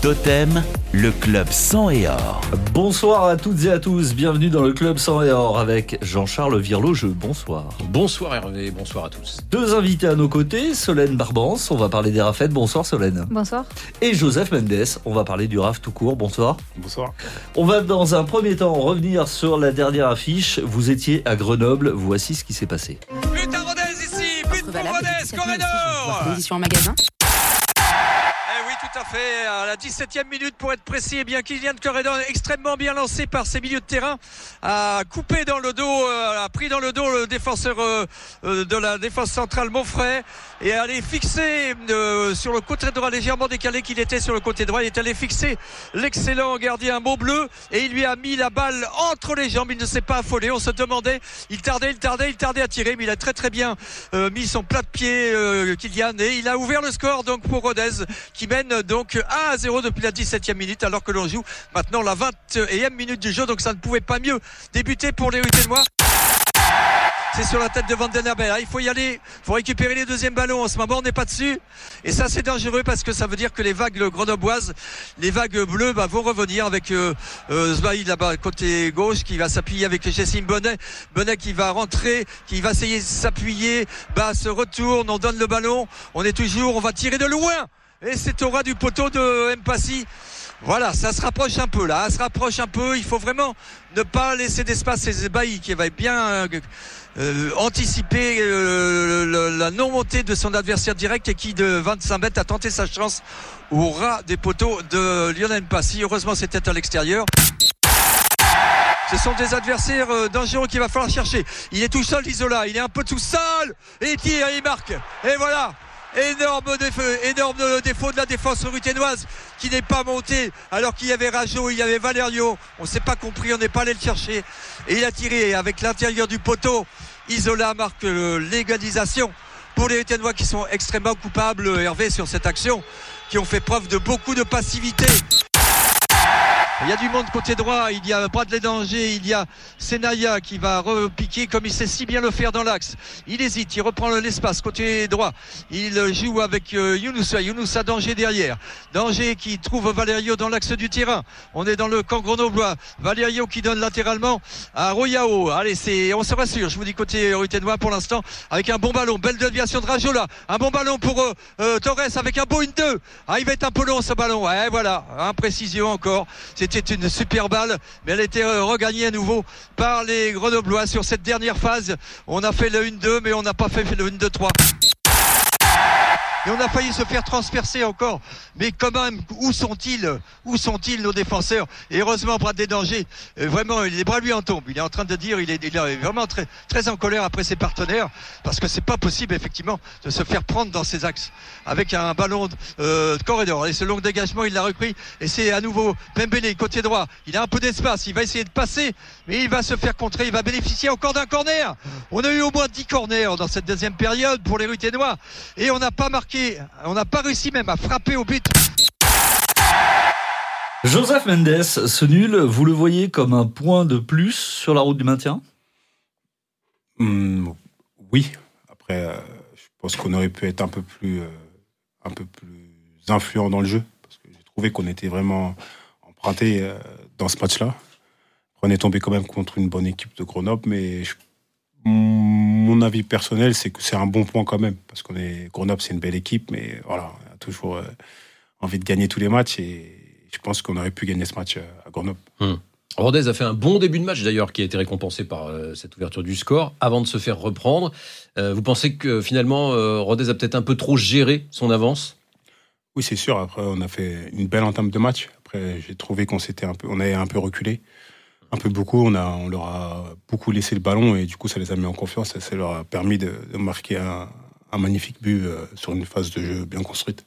Totem, le club sang et or. Bonsoir à toutes et à tous, bienvenue dans le club sang et or avec Jean-Charles Virlogeux. Bonsoir. Bonsoir Hervé, bonsoir à tous. Deux invités à nos côtés, Solène Barbance, on va parler des rafettes. Bonsoir Solène. Bonsoir. Et Joseph Mendes, on va parler du RAF tout court. Bonsoir. Bonsoir. On va dans un premier temps revenir sur la dernière affiche. Vous étiez à Grenoble, voici ce qui s'est passé. Ici, but pour Rodez, corridor Position en magasin. Fait. À la 17e minute, pour être précis, eh bien Kylian Corredon, extrêmement bien lancé par ses milieux de terrain, a coupé dans le dos, euh, a pris dans le dos le défenseur euh, euh, de la défense centrale Monfray et allé fixer sur le côté droit légèrement décalé qu'il était sur le côté droit. Il est allé fixer l'excellent gardien bleu et il lui a mis la balle entre les jambes. Il ne s'est pas affolé. On se demandait, il tardait, il tardait, il tardait à tirer, mais il a très très bien mis son plat de pied, Kylian, et il a ouvert le score donc pour Rodez qui mène donc 1 à 0 depuis la 17e minute alors que l'on joue maintenant la 21e minute du jeu. Donc ça ne pouvait pas mieux débuter pour les Ruténois. C'est sur la tête de Van. Il faut y aller, il faut récupérer les deuxièmes ballons. En ce moment, on n'est pas dessus. Et ça, c'est dangereux parce que ça veut dire que les vagues grenobloises, les vagues bleues, bah, vont revenir avec euh, euh, là-bas, côté gauche, qui va s'appuyer avec Jessim Bonnet. Bonnet qui va rentrer, qui va essayer de s'appuyer, bah, se retourne, on donne le ballon. On est toujours, on va tirer de loin. Et c'est au ras du poteau de Mpassi. Voilà, ça se rapproche un peu là, ça se rapproche un peu. Il faut vraiment ne pas laisser d'espace à Zbaï qui va bien euh, euh, anticiper euh, la non-montée de son adversaire direct et qui de 25 mètres a tenté sa chance au ras des poteaux de Lionel Passy. Heureusement c'était à l'extérieur. Ce sont des adversaires dangereux qu'il va falloir chercher. Il est tout seul, Isola. Il est un peu tout seul. Et il et il marque. Et voilà. Énorme défaut, de la défense ruténoise qui n'est pas montée alors qu'il y avait Rajo, il y avait Valerio. On s'est pas compris, on n'est pas allé le chercher. Et il a tiré avec l'intérieur du poteau. Isola marque l'égalisation pour les Ruténois qui sont extrêmement coupables, Hervé, sur cette action, qui ont fait preuve de beaucoup de passivité. Il y a du monde côté droit, il y a Bradley Danger, il y a Senaya qui va repiquer comme il sait si bien le faire dans l'axe. Il hésite, il reprend l'espace côté droit. Il joue avec euh, Younoussa, Younoussa Danger derrière. Danger qui trouve Valerio dans l'axe du terrain. On est dans le camp grenoblois. Valerio qui donne latéralement à Royao. Allez, c'est, on se rassure, je vous dis côté ruténois pour l'instant, avec un bon ballon. Belle déviation de Rajola. Un bon ballon pour euh, euh, Torres avec un Boeing 2. Ah, il va être un peu long ce ballon. Ouais, voilà, imprécision encore. C'était une super balle, mais elle a été euh, regagnée à nouveau par les Grenoblois sur cette dernière phase. On a fait le 1-2, mais on n'a pas fait le 1-2-3. Et on a failli se faire transpercer encore. Mais quand même, où sont-ils Où sont-ils nos défenseurs? Et heureusement, Brad des dangers, euh, vraiment, les bras lui en tombent. Il est en train de dire, il est, vraiment très, en colère après ses partenaires, parce que c'est pas possible, effectivement, de se faire prendre dans ses axes avec un ballon euh, de corridor. Et ce long dégagement, il l'a repris. Et c'est à nouveau Pembele, côté droit. Il a un peu d'espace. Il va essayer de passer, mais il va se faire contrer. Il va bénéficier encore d'un corner. On a eu au moins 10 corners dans cette deuxième période pour les Ruténois. Et on n'a pas marqué, on n'a pas réussi même à frapper au but. Joseph Mendes, ce nul, vous le voyez comme un point de plus sur la route du maintien? Hum, oui. Après, euh, je pense qu'on aurait pu être un peu plus, euh, un peu plus influent dans le jeu parce que j'ai trouvé qu'on était vraiment emprunté euh, dans ce match-là. On est tombé quand même contre une bonne équipe de Grenoble, mais je- mon avis personnel, c'est que c'est un bon point quand même parce qu'on est Grenoble, c'est une belle équipe, mais voilà, on a toujours euh, envie de gagner tous les matchs et je pense qu'on aurait pu gagner ce match euh, à Grenoble. Rodez a fait un bon début de match d'ailleurs qui a été récompensé par euh, cette ouverture du score avant de se faire reprendre. Euh, vous pensez que finalement euh, Rodez a peut-être un peu trop géré son avance? Oui, c'est sûr. Après, on a fait une belle entame de match. Après, j'ai trouvé qu'on s'était un peu, on avait un peu reculé, un peu beaucoup. On a, on leur a beaucoup laissé le ballon et du coup, ça les a mis en confiance. Et ça leur a permis de, de marquer un, un magnifique but euh, sur une phase de jeu bien construite.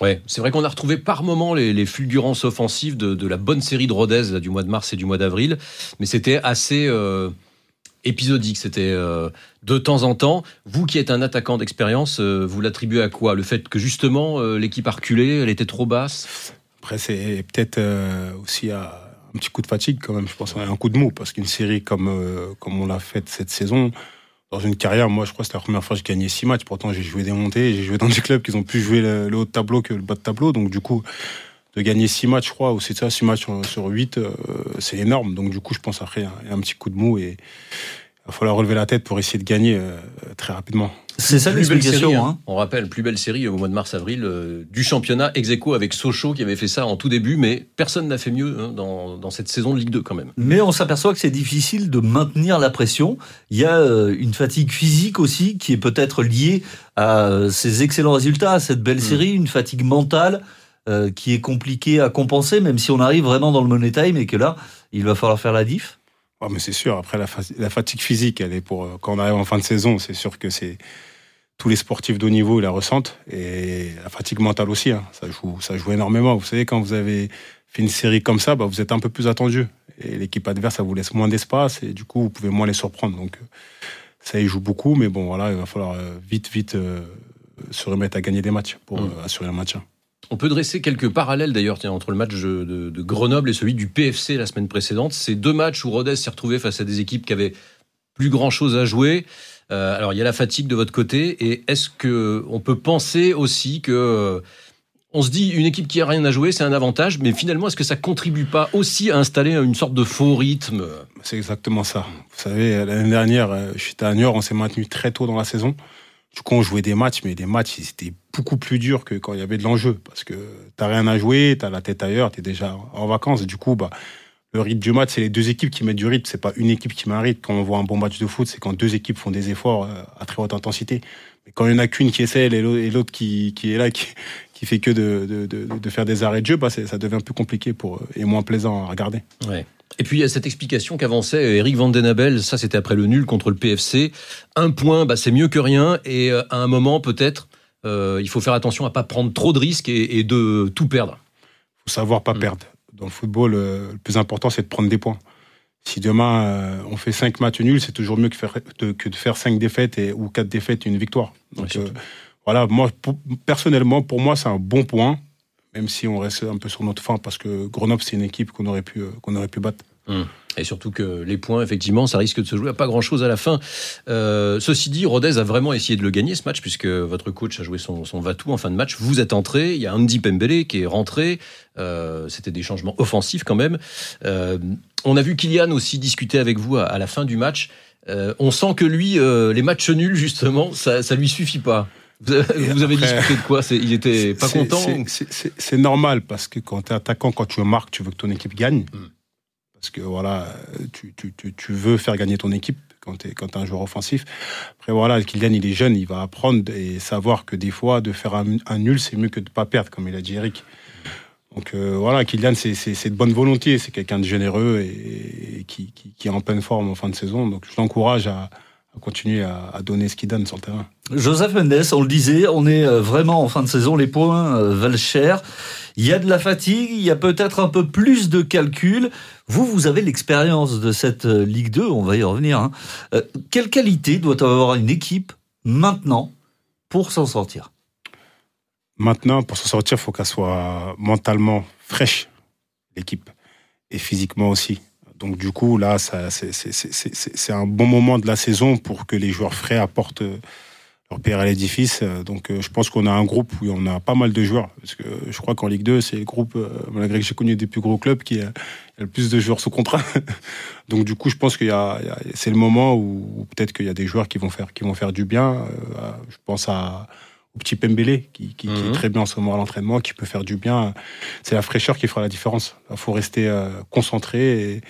Ouais, c'est vrai qu'on a retrouvé par moments les, les fulgurances offensives de, de la bonne série de Rodez là, du mois de mars et du mois d'avril, mais c'était assez euh, épisodique. C'était euh, de temps en temps. Vous qui êtes un attaquant d'expérience, euh, vous l'attribuez à quoi? Le fait que justement l'équipe a reculé, elle était trop basse? Après, c'est peut-être aussi à un petit coup de fatigue quand même. Je pense un coup de mou parce qu'une série comme euh, comme on l'a faite cette saison. Dans une carrière, moi, je crois que c'était la première fois que je gagnais six matchs. Pourtant, j'ai joué des montées, j'ai joué dans des clubs qui ont plus joué le, haut de tableau que le bas de tableau. Donc, du coup, de gagner 6 matchs, je crois, ou c'est ça, 6 matchs sur, sur 8, euh, c'est énorme. Donc du coup, je pense après, il un petit coup de mou va falloir relever la tête pour essayer de gagner euh, très rapidement. C'est ça l'explication. série, hein. hein. On rappelle, plus belle série au mois de mars-avril euh, du championnat ex aequo avec Sochaux qui avait fait ça en tout début, mais personne n'a fait mieux hein, dans, dans cette saison de Ligue 2 quand même. Mais on s'aperçoit que c'est difficile de maintenir la pression. Il y a euh, une fatigue physique aussi qui est peut-être liée à ces excellents résultats, à cette belle Mm. série, une fatigue mentale euh, qui est compliquée à compenser, même si on arrive vraiment dans le money time et que là, il va falloir faire la diff. Ouais, mais c'est sûr, après la, fa- la fatigue physique, elle est pour euh, quand on arrive en fin de saison, c'est sûr que c'est tous les sportifs de haut niveau ils la ressentent et la fatigue mentale aussi, hein, ça joue, ça joue énormément. Vous savez, quand vous avez fait une série comme ça, bah, vous êtes un peu plus attendu et l'équipe adverse, ça vous laisse moins d'espace et du coup, vous pouvez moins les surprendre. Donc euh, ça y joue beaucoup, mais bon, voilà, il va falloir euh, vite, vite euh, se remettre à gagner des matchs pour Mm. euh, assurer le maintien. On peut dresser quelques parallèles d'ailleurs entre le match de, Grenoble et celui du PFC la semaine précédente. C'est deux matchs où Rodez s'est retrouvé face à des équipes qui avaient plus grand chose à jouer. Euh, alors il y a la fatigue de votre côté et est-ce que on peut penser aussi que euh, on se dit une équipe qui a rien à jouer c'est un avantage, mais finalement est-ce que ça contribue pas aussi à installer une sorte de faux rythme? C'est exactement ça. Vous savez, l'année dernière, euh, j'étais à Niort, on s'est maintenu très tôt dans la saison. Du coup, on jouait des matchs, mais les matchs, ils étaient beaucoup plus durs que quand il y avait de l'enjeu. Parce que t'as rien à jouer, t'as la tête ailleurs, t'es déjà en vacances. Et du coup, bah, le rythme du match, c'est les deux équipes qui mettent du rythme. C'est pas une équipe qui met un rythme. Quand on voit un bon match de foot, c'est quand deux équipes font des efforts euh, à très haute intensité. Mais quand il y en a qu'une qui essaie et l'autre- qui, est là, qui, qui fait que de, de, de, faire des arrêts de jeu, bah, ça devient plus compliqué pour, eux et moins plaisant à regarder. Ouais. Et puis il y a cette explication qu'avançait Eric Van Den Abel, ça c'était après le nul contre le PFC. Un point, bah, c'est mieux que rien, et euh, à un moment peut-être, euh, il faut faire attention à pas prendre trop de risques et, et de tout perdre. faut savoir pas Mm. perdre. Dans le football, euh, le plus important, c'est de prendre des points. Si demain, euh, on fait cinq matchs nuls, c'est toujours mieux que, faire, de, que de faire cinq défaites et, ou quatre défaites et une victoire. Donc, euh, voilà, moi, pour- personnellement, pour moi, c'est un bon point, même si on reste un peu sur notre fin, parce que Grenoble, c'est une équipe qu'on aurait, pu, euh, qu'on aurait pu battre. Et surtout que les points, effectivement, ça risque de se jouer à pas grand-chose à la fin. Euh, ceci dit, Rodez a vraiment essayé de le gagner ce match, puisque votre coach a joué son, son va-tout en fin de match. Vous êtes entré, il y a Andy Pembele qui est rentré. Euh, C'était des changements offensifs quand même. Euh, on a vu Kylian aussi discuter avec vous à, à la fin du match. On sent que lui, les matchs nuls, justement, ça, ça lui suffit pas. Vous avez, après- discuté de quoi? Il était pas content? c'est normal, parce que quand tu es attaquant, quand tu marques, tu veux que ton équipe gagne. Mm. Parce que voilà, tu, tu, tu, tu veux faire gagner ton équipe quand tu es, quand un joueur offensif. Après, voilà, Kylian, il est jeune, il va apprendre et savoir que des fois, de faire un, nul, c'est mieux que de pas perdre, comme il a dit Eric. Donc euh, voilà, Kylian, c'est- de bonne volonté, c'est quelqu'un de généreux et, qui, qui, est en pleine forme en fin de saison. Donc je l'encourage à, continuer à, à donner ce qu'il donne sur le terrain. Joseph Mendes, on le disait, on est euh, vraiment en fin de saison, les points euh, valent cher. Il y a de la fatigue, il y a peut-être un peu plus de calcul. Vous, vous avez l'expérience de cette euh, Ligue 2, on va y revenir. hein. Euh, quelle qualité doit avoir une équipe maintenant pour s'en sortir? Maintenant, pour s'en sortir, il faut qu'elle soit mentalement fraîche, l'équipe, et physiquement aussi. Donc du coup, là, c'est, un bon moment de la saison pour que les joueurs frais apportent à l'édifice. Euh, Donc euh, je pense qu'on a un groupe où on a pas mal de joueurs. Parce que je crois qu'en Ligue 2, c'est le groupe, euh, malgré que j'ai connu des plus gros clubs, qui a, le plus de joueurs sous contrat. Donc du coup, je pense qu'il c'est le moment où, peut-être qu'il y a des joueurs qui vont faire, qui vont faire du bien. Je pense à au petit Pembele qui, qui, qui Mhm. est très bien en ce moment à l'entraînement, qui peut faire du bien. C'est la fraîcheur qui fera la différence. Il faut rester concentré et,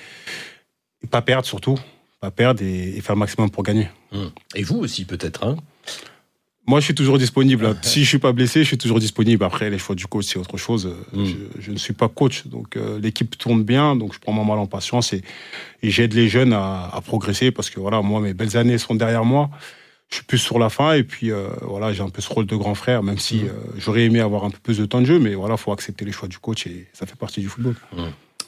et pas perdre surtout, pas perdre et, et faire le maximum pour gagner. Hum. Et vous aussi, peut-être. Hein? Moi, je suis toujours disponible. hein. Si je suis pas blessé, je suis toujours disponible. Après, les choix du coach, c'est autre chose. Mm. Je, je ne suis pas coach, donc euh, l'équipe tourne bien, donc je prends mon mal en patience et, et j'aide les jeunes à, à progresser parce que voilà, moi, mes belles années sont derrière moi. Je suis plus sur la fin et puis euh, voilà, j'ai un peu ce rôle de grand frère, même si Mm. euh, j'aurais aimé avoir un peu plus de temps de jeu, mais voilà, faut accepter les choix du coach et ça fait partie du football.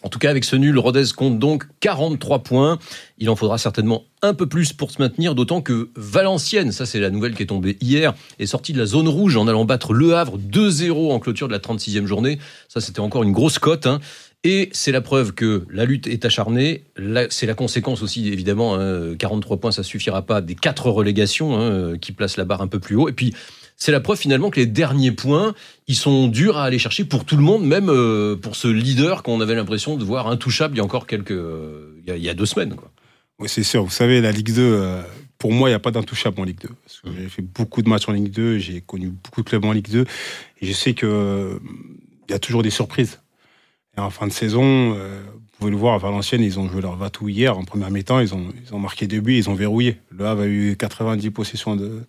En tout cas, avec ce nul, Rodez compte donc 43 points. Il en faudra certainement un peu plus pour se maintenir, d'autant que Valenciennes, ça c'est la nouvelle qui est tombée hier, est sortie de la zone rouge en allant battre Le Havre 2-0 en clôture de la 36e journée. Ça c'était encore une grosse cote. hein. Et c'est la preuve que la lutte est acharnée. C'est la conséquence aussi, évidemment, hein, 43 points, ça suffira pas des quatre relégations hein, qui placent la barre un peu plus haut. Et puis, c'est la preuve finalement que les derniers points, ils sont durs à aller chercher pour tout le monde, même euh, pour ce leader qu'on avait l'impression de voir intouchable il y a encore quelques, il y a, deux semaines. Oui, c'est sûr. Vous savez, la Ligue 2, euh, pour moi, il n'y a pas d'intouchable en Ligue 2. Parce que. J'ai fait beaucoup de matchs en Ligue 2, j'ai connu beaucoup de clubs en Ligue 2, et je sais que euh, y a toujours des surprises. En fin de saison, vous pouvez le voir, à Valenciennes, ils ont joué leur va-tout hier. En première mi-temps, ils ont, ils ont marqué deux buts, ils ont verrouillé. Le Havre a eu 90 possessions de,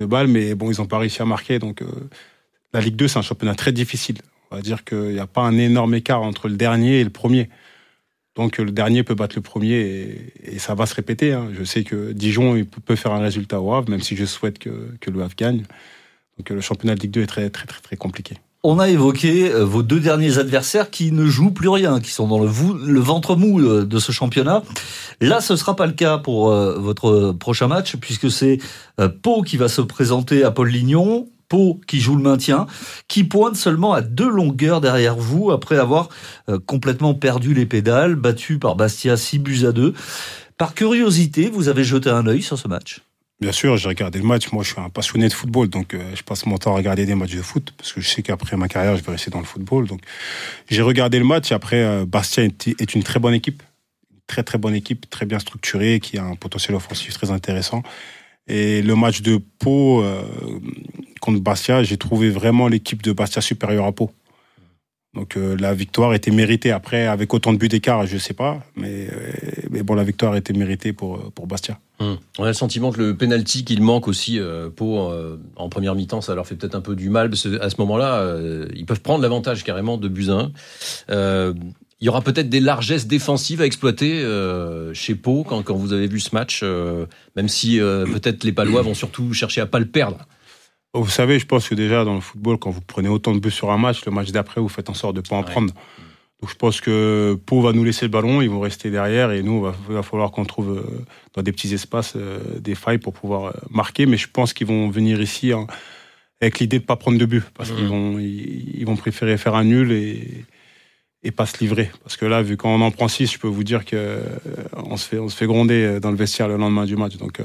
de balles, mais bon, ils n'ont pas réussi à marquer. Donc, euh, la Ligue 2, c'est un championnat très difficile. On va dire qu'il n'y a pas un énorme écart entre le dernier et le premier. Donc le dernier peut battre le premier et, ça va se répéter. hein. Je sais que Dijon il peut, faire un résultat au Havre, même si je souhaite que, que le Havre gagne. Donc le championnat de Ligue 2 est très très très, très compliqué. On a évoqué euh, vos deux derniers adversaires qui ne jouent plus rien, qui sont dans le, ventre mou euh, de ce championnat. Là, ce sera pas le cas pour euh, votre prochain match, puisque c'est Pau qui va se présenter à Paul Lignon. Pau qui joue le maintien, qui pointe seulement à deux longueurs derrière vous après avoir complètement perdu les pédales, battu par Bastia 6 buts à 2. Par curiosité, vous avez jeté un œil sur ce match Bien sûr, j'ai regardé le match. Moi, je suis un passionné de football, donc euh, je passe mon temps à regarder des matchs de foot parce que je sais qu'après ma carrière, je vais rester dans le football. Donc, j'ai regardé le match. Et après, euh, Bastia est, une très bonne équipe, très très bonne équipe, très bien structurée, qui a un potentiel offensif très intéressant. Et le match de Pau euh, contre Bastia, j'ai trouvé vraiment l'équipe de Bastia supérieure à Pau. Donc euh, la victoire était méritée. Après, avec autant de buts d'écart, je sais pas, mais, euh, mais bon, la victoire était méritée pour, pour Bastia. Hum. On a le sentiment que le penalty qu'il manque aussi euh, pour euh, en première mi-temps, ça leur fait peut-être un peu du mal parce à ce moment-là, euh, ils peuvent prendre l'avantage carrément de buts. Euh, il y aura peut-être des largesses défensives à exploiter euh, chez Pau quand, quand vous avez vu ce match, euh, même si euh, peut-être les Palois vont surtout chercher à pas le perdre. Vous savez, je pense que déjà dans le football, quand vous prenez autant de buts sur un match, le match d'après, vous faites en sorte de ne pas en Ouais. prendre. Donc je pense que Pau va nous laisser le ballon, ils vont rester derrière et nous, il va, falloir qu'on trouve euh, dans des petits espaces euh, des failles pour pouvoir euh, marquer. Mais je pense qu'ils vont venir ici hein, avec l'idée de ne pas prendre de but parce qu'ils vont, ils, ils vont préférer faire un nul et, et pas se livrer. Parce que là, vu qu'on en prend six, je peux vous dire que euh, on se fait, on se fait gronder dans le vestiaire le lendemain du match. Donc euh,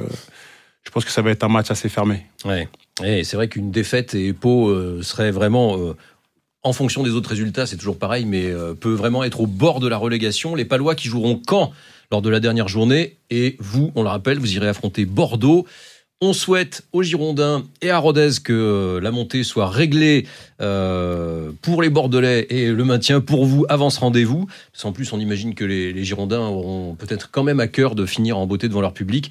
je pense que ça va être un match assez fermé. Ouais. Et c'est vrai qu'une défaite et Pau euh, serait vraiment, euh, en fonction des autres résultats, c'est toujours pareil, mais euh, peut vraiment être au bord de la relégation. Les Palois qui joueront quand lors de la dernière journée et vous, on le rappelle, vous irez affronter Bordeaux. On souhaite aux Girondins et à Rodez que la montée soit réglée pour les Bordelais et le maintien pour vous avant ce rendez-vous. Qu'en plus, on imagine que les, les Girondins auront peut-être quand même à cœur de finir en beauté devant leur public.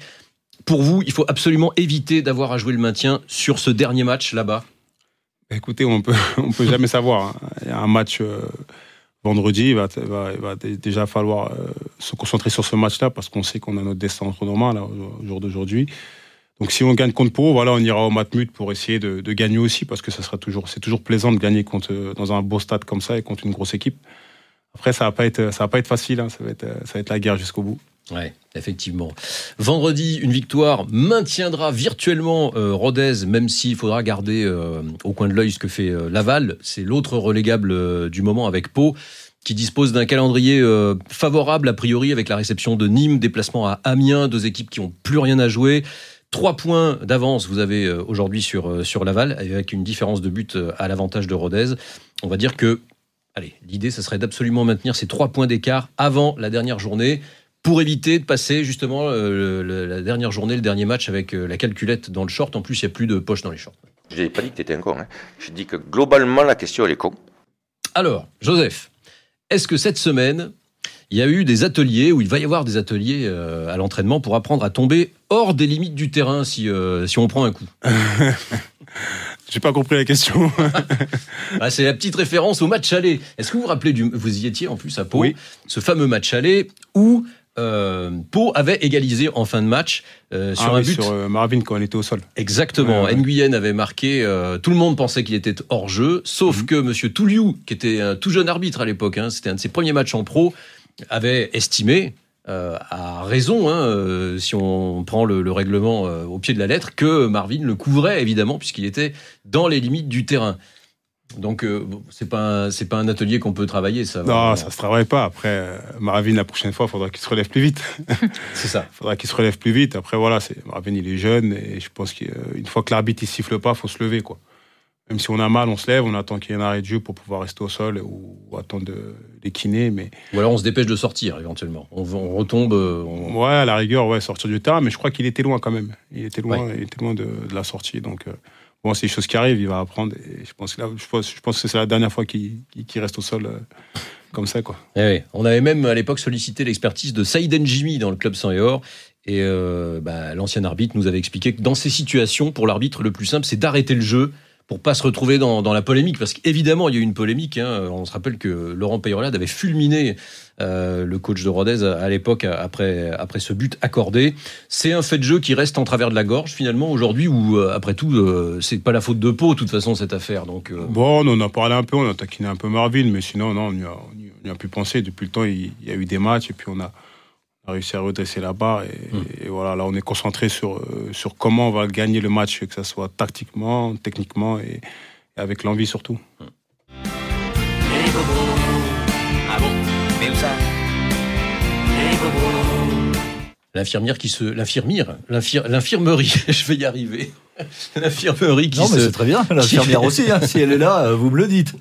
Pour vous, il faut absolument éviter d'avoir à jouer le maintien sur ce dernier match là-bas. Écoutez, on peut, on peut jamais savoir. hein. Il y a un match euh, vendredi, il va, va, va dé- déjà falloir euh, se concentrer sur ce match-là parce qu'on sait qu'on a notre destin entre nos mains là, au jour d'aujourd'hui. Donc si on gagne contre Pau, voilà, on ira au Matmut pour essayer de, gagner aussi parce que ça sera toujours, c'est toujours plaisant de gagner contre, euh, dans un beau stade comme ça et contre une grosse équipe. Après, ça va va pas être facile. hein. Ça va être, ça va être la guerre jusqu'au bout. Ouais, effectivement. Vendredi, une victoire maintiendra virtuellement euh, Rodez, même s'il faudra garder euh, au coin de l'œil ce que fait euh, Laval. C'est l'autre relégable du moment avec Pau, qui dispose d'un calendrier favorable a priori avec la réception de Nîmes, déplacement à Amiens, deux équipes qui ont plus rien à jouer. Trois points d'avance vous avez aujourd'hui sur, sur Laval, avec une différence de but à l'avantage de Rodez. On va dire que, allez, l'idée, ça serait d'absolument maintenir ces trois points d'écart avant la dernière journée pour éviter de passer justement euh, le- la dernière journée, le dernier match avec euh, la calculette dans le short. En plus, il n'y a plus de poche dans les shorts. Je n'ai pas dit que tu étais un con. Hein. Je dis que globalement, la question, elle est con. Alors, Joseph, est-ce que cette semaine, il y a eu des ateliers, ou il va y avoir des ateliers euh, à l'entraînement pour apprendre à tomber hors des limites du terrain si, euh, si on prend un coup? J'ai pas compris la question. Ah, C'est la petite référence au match aller. Est-ce que vous vous rappelez, du, vous y étiez en plus à Pau, Oui. ce fameux match aller où euh, Pau avait égalisé en fin de match euh, sur Ah un oui, but sur euh, Marvin quand on était au sol. Exactement. Nguyen avait marqué. euh, tout le monde pensait qu'il était hors jeu, sauf Mhm. que Monsieur Touliou, qui était un tout jeune arbitre à l'époque, hein, c'était un de ses premiers matchs en pro, avait estimé. à raison, hein, si on prend le, le règlement au pied de la lettre, que Marvin le couvrait évidemment puisqu'il était dans les limites du terrain. Donc euh, c'est pas c'est pas un atelier qu'on peut travailler ça. Non, vraiment. ça se travaille pas. Après, euh, Marvin, la prochaine fois, il faudra qu'il se relève plus vite. c'est ça. Il faudra qu'il se relève plus vite. Après, voilà, c'est il est jeune et je pense qu'une fois que l'arbitre il siffle pas, faut se lever, quoi. Même si on a mal, on se lève, on attend qu'il y ait un arrêt de jeu pour pouvoir rester au sol ou, ou attendre de, les kinés. Mais Ou alors on se dépêche de sortir éventuellement. On, on retombe. euh, on- ouais, à la rigueur, ouais, sortir du terrain. Mais je crois qu'il était loin quand même. Il était loin, Ouais. il était loin de, de la sortie. Donc, euh, bon, c'est des choses qui arrivent. Il va apprendre. Et je pense que là, je pense, que c'est la dernière fois qu'il reste au sol euh, comme ça, quoi. Eh. On avait même à l'époque sollicité l'expertise de Saïd Jimmy dans le club sans et or. Et euh, bah, l'ancien arbitre nous avait expliqué que dans ces situations, pour l'arbitre, le plus simple, c'est d'arrêter le jeu pour pas se retrouver dans, dans la polémique. Parce qu'évidemment, il y a eu une polémique. hein. On se rappelle que Laurent Payorlade avait fulminé euh, le coach de Rodez à, l'époque après, après ce but accordé. C'est un fait de jeu qui reste en travers de la gorge finalement aujourd'hui où, euh, après tout, euh, c'est pas la faute de Pau, de toute façon, cette affaire. Donc, euh, Bon, on en a parlé un peu, on a taquiné un peu Marvin, mais sinon, non, on y a, on y-. Depuis le temps, il, il y a eu des matchs et puis on a, a réussi à redresser la barre. Et, Mm. et voilà, là, on est concentré sur, euh, sur comment on va gagner le match, que ce soit tactiquement, techniquement et, et avec l'envie surtout. Les bobos. Ah bon Mais où ça? Les bobos. L'infirmière qui se. L'infirmière l'infir- L'infirmerie, je vais y arriver. L'infirmerie qui Non, mais se. c'est très bien. L'infirmière aussi, hein, si elle est là, euh, vous me le dites.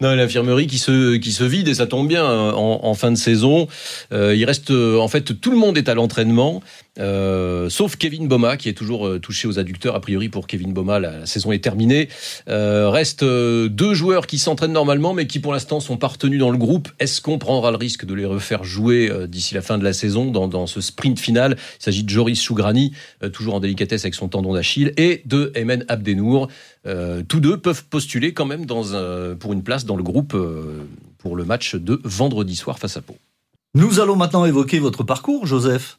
Non, l'infirmerie qui se, qui se vide et ça tombe bien en, en fin de saison. Euh, il reste, euh, en fait, tout le monde est à l'entraînement, euh, sauf Kevin Boma qui est toujours euh, touché aux adducteurs. A priori, pour Kevin Boma, la, saison est terminée. Euh, reste euh, deux joueurs qui s'entraînent normalement, mais qui pour l'instant sont pas retenus dans le groupe. Est-ce qu'on prendra le risque de les refaire jouer d'ici la fin de la saison dans, ce sprint final? Il s'agit de Joris Chougrani, euh, toujours en délicatesse avec son tendon d'Achille, et de Emen Abdenour. Tous deux peuvent postuler quand même pour une place dans le groupe pour le match de vendredi soir face à Pau. Nous allons maintenant évoquer votre parcours, Joseph.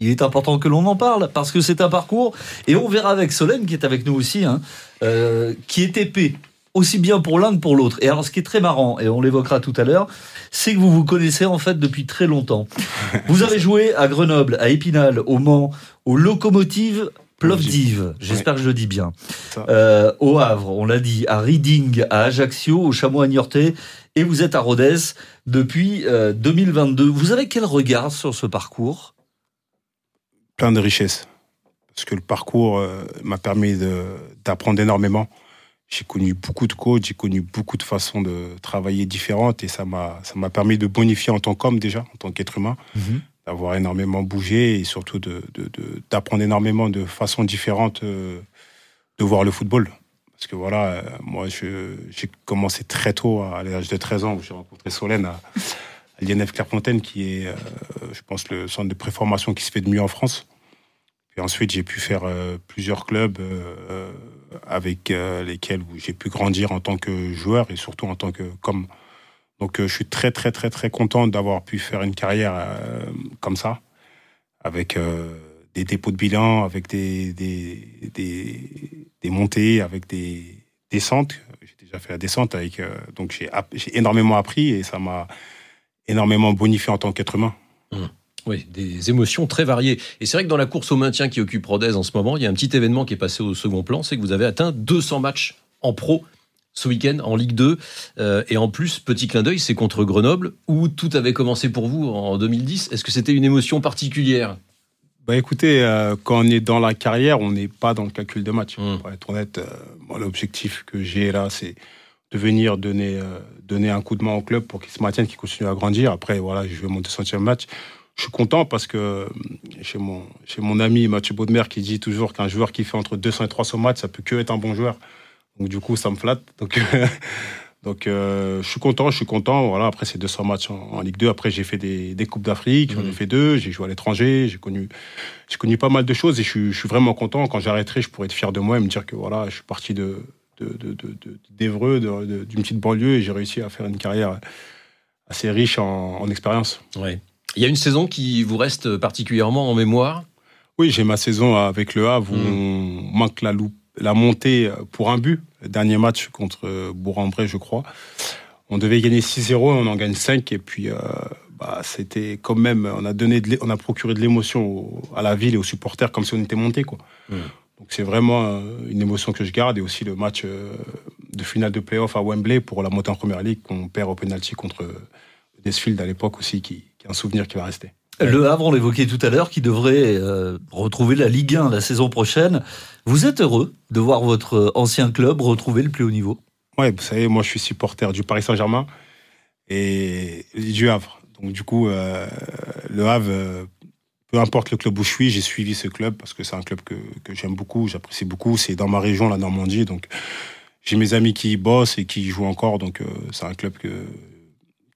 Il est important que l'on en parle parce que c'est un parcours et on verra avec Solène qui est avec nous aussi, hein, euh, qui est épais aussi bien pour l'un que pour l'autre. Et alors, ce qui est très marrant et on l'évoquera tout à l'heure, c'est que vous vous connaissez en fait depuis très longtemps. Vous avez joué à Grenoble, à Épinal, au Mans, aux locomotives Plovdiv. J'espère que je le dis bien. Euh, au Havre, on l'a dit, à Reading, à Ajaccio, au Chamois à Niortais, et vous êtes à Rodez depuis euh, 2022. Vous avez quel regard sur ce parcours? Plein de richesses. Parce que le parcours euh, m'a permis d'apprendre énormément. J'ai connu beaucoup de coachs, j'ai connu beaucoup de façons de travailler différentes et ça m'a permis de bonifier en tant qu'homme déjà, en tant qu'être humain. d'avoir énormément bougé et surtout de- de- de- d'apprendre énormément de façons différentes euh, de voir le football. Parce que voilà, euh, moi, j'ai commencé très tôt, à l'âge de 13 ans, où j'ai rencontré Solène à l'INF Clairefontaine, qui est, euh, je pense, le centre de préformation qui se fait de mieux en France. Et ensuite, j'ai pu faire euh, plusieurs clubs euh, avec lesquels j'ai pu grandir en tant que joueur et surtout en tant que comme. Donc, je suis très, très, très, très content d'avoir pu faire une carrière comme ça, avec des dépôts de bilan, avec des, des, des, montées, avec des descentes. J'ai déjà fait la descente avec. donc, j'ai énormément appris et ça m'a énormément bonifié en tant qu'être humain. Oui, des émotions très variées. Et c'est vrai que dans la course au maintien qui occupe Rodez en ce moment, il y a un petit événement qui est passé au second plan, c'est que vous avez atteint 200 matchs en pro ce week-end en Ligue 2. Euh, et en plus, petit clin d'œil, c'est contre Grenoble, où tout avait commencé pour vous en 2010. Est-ce que c'était une émotion particulière? Bah écoutez, euh, quand on est dans la carrière, on n'est pas dans le calcul de match. Mm. Pour être honnête, euh, l'objectif que j'ai là, c'est de venir donner, donner un coup de main au club pour qu'il se maintienne, qu'il continue à grandir. Après, voilà, je vais mon 200e match. Je suis content parce que euh, chez mon, chez mon ami Mathieu Baudemer qui dit toujours qu'un joueur qui fait entre 200 et 300 matchs, ça peut que être un bon joueur. Donc du coup, ça me flatte. Donc, donc euh, je suis content, je suis content. Voilà, après ces 200 matchs en, en Ligue 2, après j'ai fait des, des coupes d'Afrique, j'en ai Mhm. fait deux, j'ai joué à l'étranger, j'ai connu, j'ai connu pas mal de choses et je suis, je suis vraiment content. Quand j'arrêterai, je pourrais être fier de moi et me dire que voilà, je suis parti de- d'Evreux, de, de- d'une petite banlieue et j'ai réussi à faire une carrière assez riche en, en expérience. Ouais. Il y a une saison qui vous reste particulièrement en mémoire? Oui, j'ai ma saison avec le Havre où Mhm. on manque la, loupe, la montée pour un but. Dernier match contre Bourg-en-Bresse, je crois. On devait gagner 6-0 et on en gagne 5. Et puis, euh, bah, c'était quand même, on a, donné de on a procuré de l'émotion à la ville et aux supporters comme si on était monté. Quoi. C'est vraiment euh, une émotion que je garde. Et aussi le match euh, de finale de playoff à Wembley pour la montée en première ligue qu'on perd au penalty contre Desfield à l'époque aussi, qui, qui est un souvenir qui va rester. Le Havre, on l'évoquait tout à l'heure, qui devrait euh, retrouver la Ligue 1 la saison prochaine. Vous êtes heureux de voir votre ancien club retrouver le plus haut niveau? Ouais, vous savez, moi je suis supporter du Paris Saint-Germain et du Havre. Donc du coup, euh, le Havre, euh, peu importe le club où je suis, j'ai suivi ce club parce que c'est un club que, que j'aime beaucoup, j'apprécie beaucoup. C'est dans ma région, la Normandie, donc j'ai mes amis qui y bossent et qui y jouent encore, donc c'est un club que,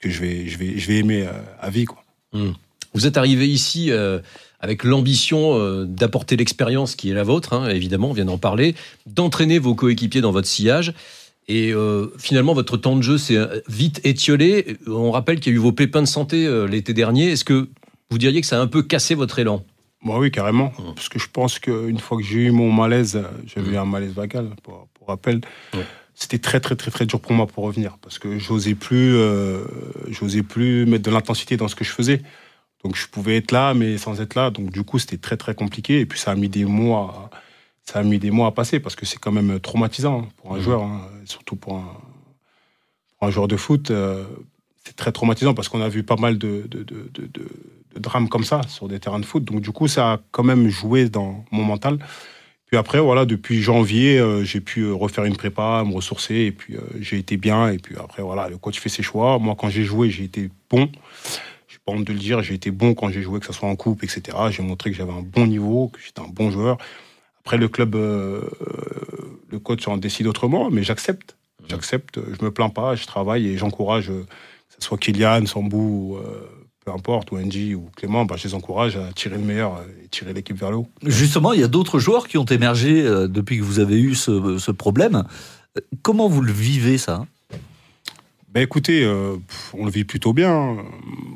que je vais, je vais, je vais aimer à, vie, quoi. Mmh. Vous êtes arrivé ici euh, avec l'ambition euh, d'apporter l'expérience qui est la vôtre, hein, évidemment, on vient d'en parler, d'entraîner vos coéquipiers dans votre sillage. Et euh, finalement, votre temps de jeu s'est vite étiolé. On rappelle qu'il y a eu vos pépins de santé l'été dernier. Est-ce que vous diriez que ça a un peu cassé votre élan bah Oui, carrément. Mmh. Parce que je pense qu'une fois que j'ai eu mon malaise, j'avais eu mmh. un malaise vagal, pour, rappel. C'était très très très très dur pour moi pour revenir parce que j'osais plus, j'osais plus mettre de l'intensité dans ce que je faisais. Donc je pouvais être là, mais sans être là. Donc du coup, c'était très très compliqué. Et puis ça a mis des mois, ça a mis des mois à passer parce que c'est quand même traumatisant pour un mmh. joueur, hein, surtout pour un, pour un, joueur de foot. Euh, c'est très traumatisant parce qu'on a vu pas mal de, de, de, de, drames comme ça sur des terrains de foot. Donc du coup, ça a quand même joué dans mon mental. Puis après, voilà, depuis janvier, euh, j'ai pu refaire une prépa, me ressourcer, et puis euh, j'ai été bien. Et puis après, voilà, le coach fait ses choix. Moi, quand j'ai joué, j'ai été bon pas honte de le dire, j'ai été bon quand j'ai joué, que ce soit en coupe, etc. J'ai montré que j'avais un bon niveau, que j'étais un bon joueur. Après, le club, euh, le coach en décide autrement, mais j'accepte. Mmh. J'accepte, je me plains pas, je travaille et j'encourage, euh, que ce soit Kylian, Sambou, euh, peu importe, ou Angie ou Clément, bah, je les encourage à tirer le meilleur et tirer l'équipe vers le haut. Justement, il y a d'autres joueurs qui ont émergé depuis que vous avez eu ce, ce problème. Comment vous le vivez, ça? Ben écoutez, euh, on le vit plutôt bien.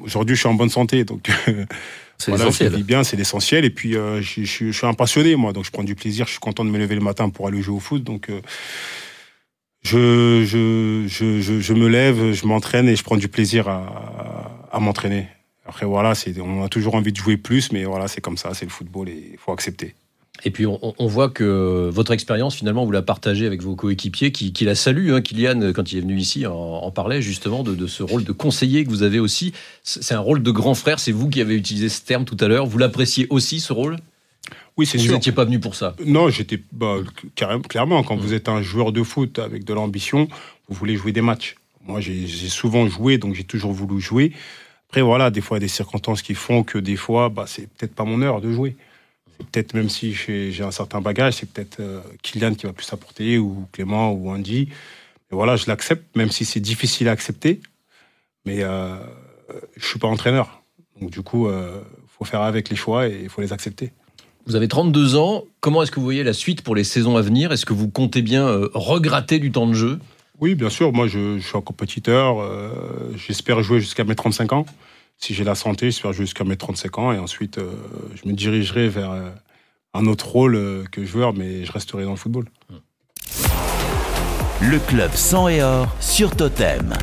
Aujourd'hui, je suis en bonne santé, donc c'est voilà, je vis bien, c'est l'essentiel. Et puis, euh, je, je, suis un passionné, moi, donc je prends du plaisir. Je suis content de me lever le matin pour aller jouer au foot, donc euh, je, je, je, je, me lève, je m'entraîne et je prends du plaisir à, à m'entraîner. Après, voilà, on a toujours envie de jouer plus, mais voilà, c'est comme ça, c'est le football et il faut accepter. Et puis on, voit que votre expérience, finalement, vous la partagez avec vos coéquipiers qui, qui la saluent. Hein. Kylian, quand il est venu ici, en, parlait justement de, ce rôle de conseiller que vous avez aussi. C'est un rôle de grand frère, c'est vous qui avez utilisé ce terme tout à l'heure. Vous l'appréciez aussi, ce rôle? Oui, c'est sûr. Vous n'étiez pas venu pour ça? Non, j'étais bah, clairement. Quand vous êtes un joueur de foot avec de l'ambition, vous voulez jouer des matchs. Moi, j'ai souvent joué, donc j'ai toujours voulu jouer. Après, voilà, des fois, il y a des circonstances qui font que des fois, bah, c'est peut-être pas mon heure de jouer peut-être même si j'ai un certain bagage, c'est peut-être euh, Kylian qui va plus apporter, ou Clément, ou Andy. Et voilà, je l'accepte, même si c'est difficile à accepter. Mais euh, je suis pas entraîneur. Donc du coup, il euh, faut faire avec les choix et il faut les accepter. Vous avez 32 ans. Comment est-ce que vous voyez la suite pour les saisons à venir? Est-ce que vous comptez bien euh, regratter du temps de jeu? Oui, bien sûr. Moi, je, suis un compétiteur. J'espère jouer jusqu'à mes 35 ans si j'ai la santé, j'espère jusqu'à mes 35 ans. Et ensuite, euh, je me dirigerai vers euh, un autre rôle euh, que joueur, mais je resterai dans le football. Le club sang et or sur Totem.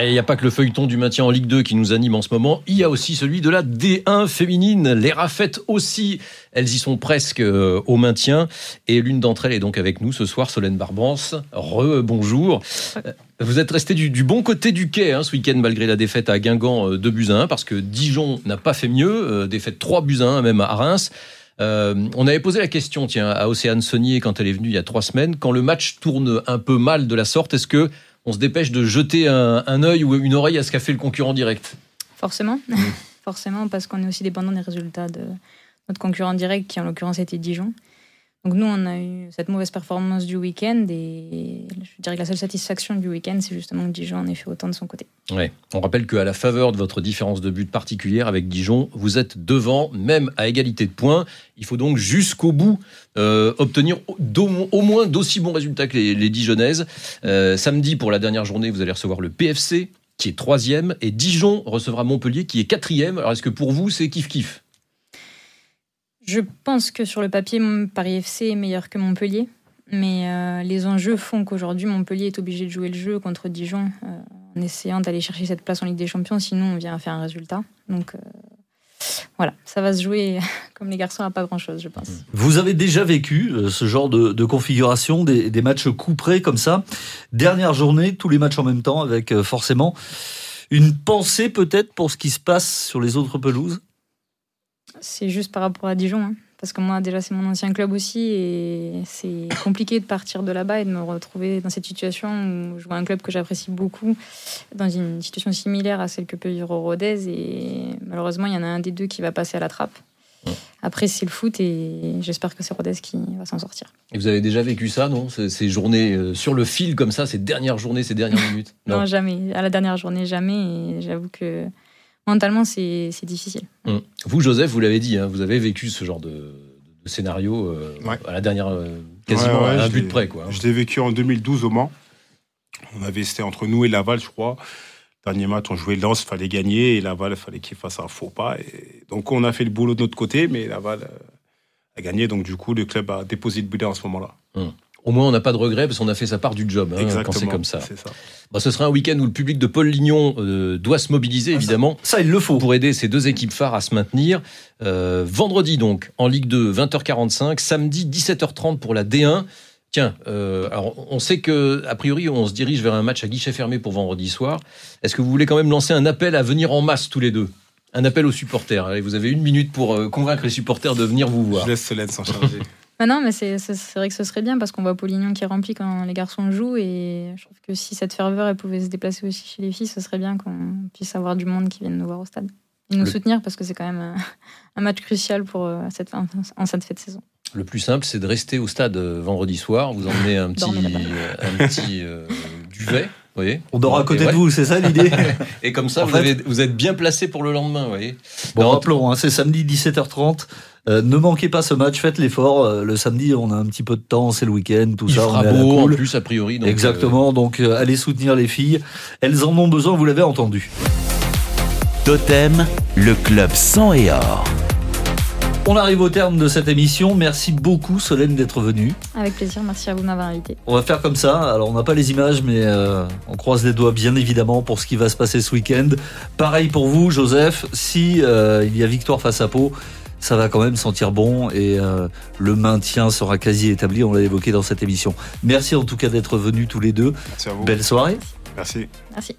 Il n'y a pas que le feuilleton du maintien en Ligue 2 qui nous anime en ce moment, il y a aussi celui de la D1 féminine. Les rafettes aussi, elles y sont presque euh, au maintien. Et l'une d'entre elles est donc avec nous ce soir, Solène Barbance. Re-bonjour. Euh, vous êtes resté du, bon côté du quai hein, ce week-end malgré la défaite à Guingamp 2 euh, buts à 1 parce que Dijon n'a pas fait mieux, défaite 3 buts à 1 même à Reims. on avait posé la question tiens, à Océane Saunier quand elle est venue il y a trois semaines, quand le match tourne un peu mal de la sorte, est-ce que on se dépêche de jeter un, un œil ou une oreille à ce qu'a fait le concurrent direct Forcément. Forcément, parce qu'on est aussi dépendant des résultats de notre concurrent direct, qui en l'occurrence était Dijon. Donc nous, on a eu cette mauvaise performance du week-end et je dirais que la seule satisfaction du week-end, c'est justement que Dijon en ait fait autant de son côté. Ouais. On rappelle qu'à la faveur de votre différence de but particulière avec Dijon, vous êtes devant, même à égalité de points. Il faut donc jusqu'au bout euh, obtenir au, moins d'aussi bons résultats que les, Dijonnaises. Euh, samedi, pour la dernière journée, vous allez recevoir le PFC, qui est troisième, et Dijon recevra Montpellier, qui est quatrième. Alors est-ce que pour vous, c'est kiff-kiff? Je pense que sur le papier, Paris FC est meilleur que Montpellier. Mais euh, les enjeux font qu'aujourd'hui, Montpellier est obligé de jouer le jeu contre Dijon euh, en essayant d'aller chercher cette place en Ligue des Champions. Sinon, on vient faire un résultat. Donc, euh, voilà, ça va se jouer comme les garçons à pas grand chose, je pense. Vous avez déjà vécu ce genre de, configuration, des, des matchs couperés comme ça. Dernière journée, tous les matchs en même temps, avec forcément une pensée peut-être pour ce qui se passe sur les autres pelouses? C'est juste par rapport à Dijon. hein. Parce que moi, déjà, c'est mon ancien club aussi. Et c'est compliqué de partir de là-bas et de me retrouver dans cette situation où je vois un club que j'apprécie beaucoup dans une situation similaire à celle que peut vivre Rodez. Et malheureusement, il y en a un des deux qui va passer à la trappe. Après, c'est le foot et j'espère que c'est Rodez qui va s'en sortir. Et vous avez déjà vécu ça, non? Ces ces journées euh, sur le fil comme ça, ces dernières journées, ces dernières minutes? Non, jamais. À la dernière journée, jamais. Et j'avoue que mentalement, c'est difficile. Hum. Vous, Joseph, vous l'avez dit, hein, vous avez vécu ce genre de, de scénario euh, Ouais. à la dernière, euh, quasiment Ouais, ouais, à un je but l'ai- près, quoi. hein. Je l'ai vécu en 2012 au Mans. On avait, c'était entre nous et Laval, je crois. Dernier match, on jouait Lens, fallait gagner, et Laval, il fallait qu'il fasse un faux pas. Et donc, on a fait le boulot de notre côté, mais Laval euh, a gagné. Donc, du coup, le club a déposé le bilan à ce moment-là. Au moins, on n'a pas de regrets parce qu'on a fait sa part du job hein, quand c'est comme ça. Ça. Bah, ce sera un week-end où le public de Paul Lignon euh, doit se mobiliser, évidemment. Ça, il le faut. Pour aider ces deux équipes phares à se maintenir. Euh, vendredi, donc, en Ligue 2, 20h45. Samedi, 17h30 pour la D1. Tiens, euh, alors on sait que a priori on se dirige vers un match à guichet fermé pour vendredi soir. Est-ce que vous voulez quand même lancer un appel à venir en masse tous les deux? Un appel aux supporters. Allez, vous avez une minute pour convaincre les supporters de venir vous voir. Je laisse Solène s'en charger. Ah non, mais c'est vrai que ce serait bien parce qu'on voit Paulignon qui est rempli quand les garçons jouent et je trouve que si cette ferveur elle pouvait se déplacer aussi chez les filles, ce serait bien qu'on puisse avoir du monde qui vienne nous voir au stade et nous Le- soutenir parce que c'est quand même un, un match crucial pour euh, cette fin, en cette fête de saison. Le plus simple, c'est de rester au stade euh, vendredi soir. Vous emmenez un petit, euh, un petit euh, duvet, vous voyez. On dort à côté ouais. de vous, c'est ça l'idée Et comme ça, vous, fait- avez, vous êtes bien placé pour le lendemain, vous voyez. Bon, Non, rappelons, hein, c'est samedi 17h30. Euh, ne manquez pas ce match, faites l'effort. Euh, le samedi, on a un petit peu de temps, c'est le week-end, tout il ça. fera on est à la beau en plus, a priori. donc, Exactement, donc euh, allez soutenir les filles. Elles en ont besoin, vous l'avez entendu. Totem, le club sang et or. On arrive au terme de cette émission. Merci beaucoup Solène d'être venue. Avec plaisir, merci à vous de m'avoir invité. On va faire comme ça. Alors on n'a pas les images, mais euh, on croise les doigts bien évidemment pour ce qui va se passer ce week-end. Pareil pour vous, Joseph. Si euh, il y a victoire face à Pau, ça va quand même sentir bon et euh, le maintien sera quasi établi. On l'a évoqué dans cette émission. Merci en tout cas d'être venus tous les deux. Merci à vous. Belle soirée. Merci. Merci.